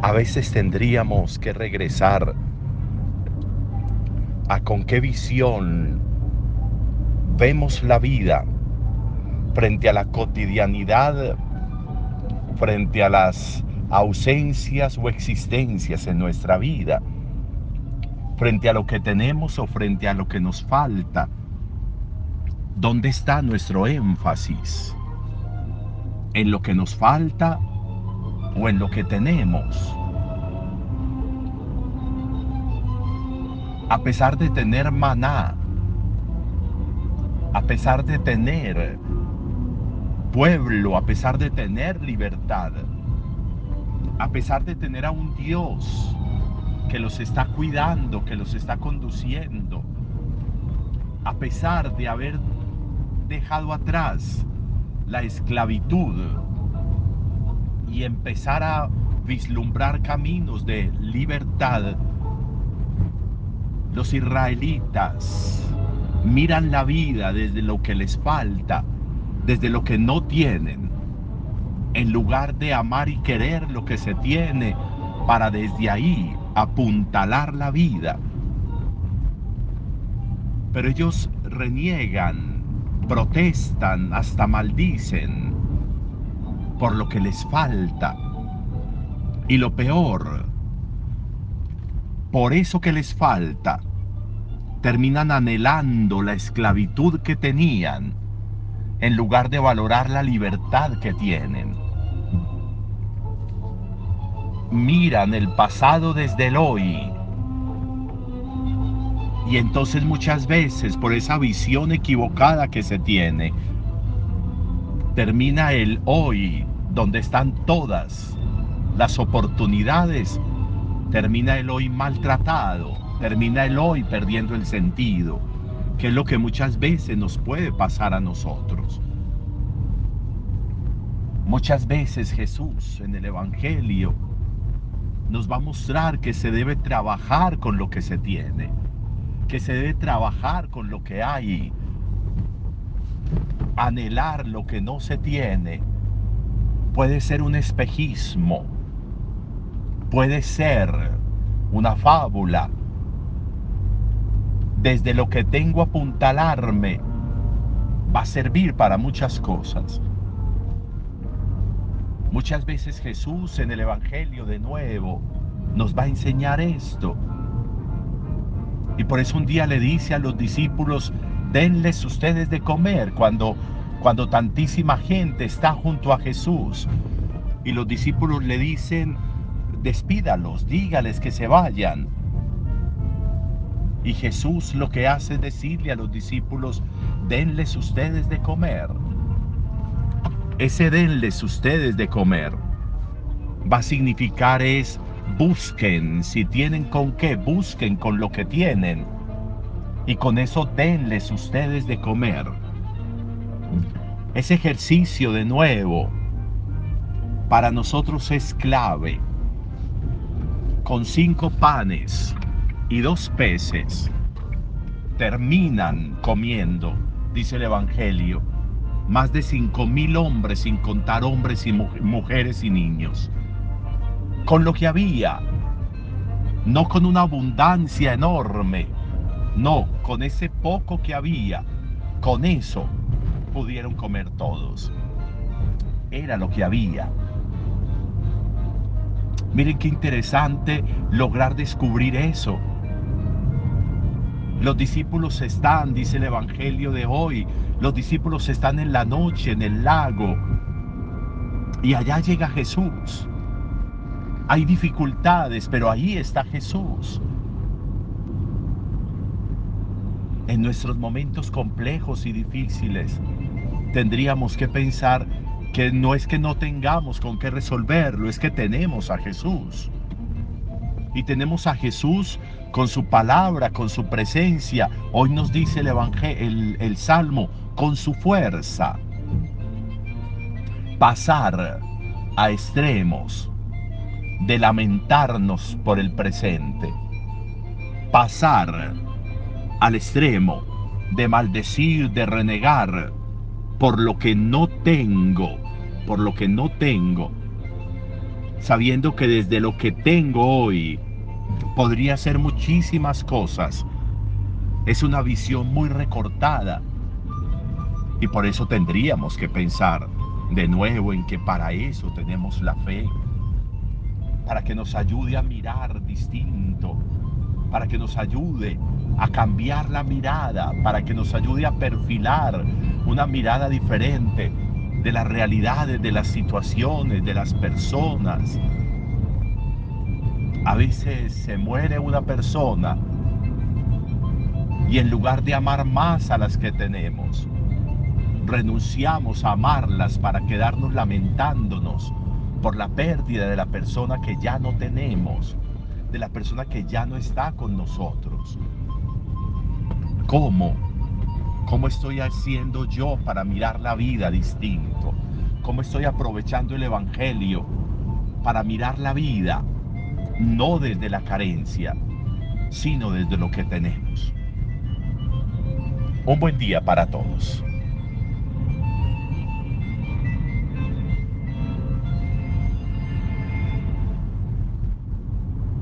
a veces tendríamos que regresar a con qué visión vemos la vida frente a la cotidianidad, frente a las ausencias o existencias en nuestra vida, frente a lo que tenemos o frente a lo que nos falta. ¿Dónde está nuestro énfasis? ¿En lo que nos falta o en lo que tenemos? A pesar de tener maná, a pesar de tener pueblo, a pesar de tener libertad, a pesar de tener a un Dios que los está cuidando, que los está conduciendo, a pesar de haber dejado atrás la esclavitud y empezar a vislumbrar caminos de libertad, los israelitas miran la vida desde lo que les falta, desde lo que no tienen, en lugar de amar y querer lo que se tiene para desde ahí apuntalar la vida. Pero ellos reniegan, protestan, hasta maldicen por lo que les falta. Y lo peor, por eso que les falta, terminan anhelando la esclavitud que tenían en lugar de valorar la libertad que tienen. Miran el pasado desde el hoy. Y entonces muchas veces por esa visión equivocada que se tiene, termina el hoy, donde están todas las oportunidades, termina el hoy maltratado, termina el hoy perdiendo el sentido, que es lo que muchas veces nos puede pasar a nosotros. Muchas veces Jesús en el Evangelio nos va a mostrar que se debe trabajar con lo que se tiene, que se debe trabajar con lo que hay, anhelar lo que no se tiene, puede ser un espejismo, puede ser una fábula, desde lo que tengo apuntalarme va a servir para muchas cosas. Muchas veces Jesús en el Evangelio de nuevo nos va a enseñar esto. Y por eso un día le dice a los discípulos, denles ustedes de comer cuando, cuando tantísima gente está junto a Jesús. Y los discípulos le dicen, despídalos, dígales que se vayan. Y Jesús lo que hace es decirle a los discípulos, denles ustedes de comer. Ese denles ustedes de comer va a significar es busquen, si tienen con qué, busquen con lo que tienen. Y con eso denles ustedes de comer. Ese ejercicio de nuevo para nosotros es clave. Con cinco panes y dos peces terminan comiendo, dice el Evangelio, más de cinco mil hombres, sin contar hombres y mujeres y niños. Con lo que había, no con una abundancia enorme, no, con ese poco que había, con eso pudieron comer todos. Era lo que había. Miren qué interesante lograr descubrir eso los discípulos están, dice el Evangelio de hoy, los discípulos están en la noche, en el lago, y allá llega Jesús. Hay dificultades, pero ahí está Jesús. En nuestros momentos complejos y difíciles, tendríamos que pensar que no es que no tengamos con qué resolverlo, es que tenemos a Jesús. Y tenemos a Jesús con su palabra, con su presencia. Hoy nos dice el, evangelio, el, Salmo, con su fuerza. Pasar a extremos de lamentarnos por el presente. Pasar al extremo de maldecir, de renegar por lo que no tengo, por lo que no tengo. sabiendo que desde lo que tengo hoy podría hacer muchísimas cosas. Es una visión muy recortada. Y por eso tendríamos que pensar de nuevo en que para eso tenemos la fe. Para que nos ayude a mirar distinto. Para que nos ayude a cambiar la mirada. Para que nos ayude a perfilar una mirada diferente de las realidades, de las situaciones, de las personas. A veces se muere una persona y en lugar de amar más a las que tenemos, renunciamos a amarlas para quedarnos lamentándonos por la pérdida de la persona que ya no tenemos, de la persona que ya no está con nosotros. ¿Cómo? ¿Cómo estoy haciendo yo para mirar la vida distinto? ¿Cómo estoy aprovechando el Evangelio para mirar la vida no desde la carencia, sino desde lo que tenemos? Un buen día para todos.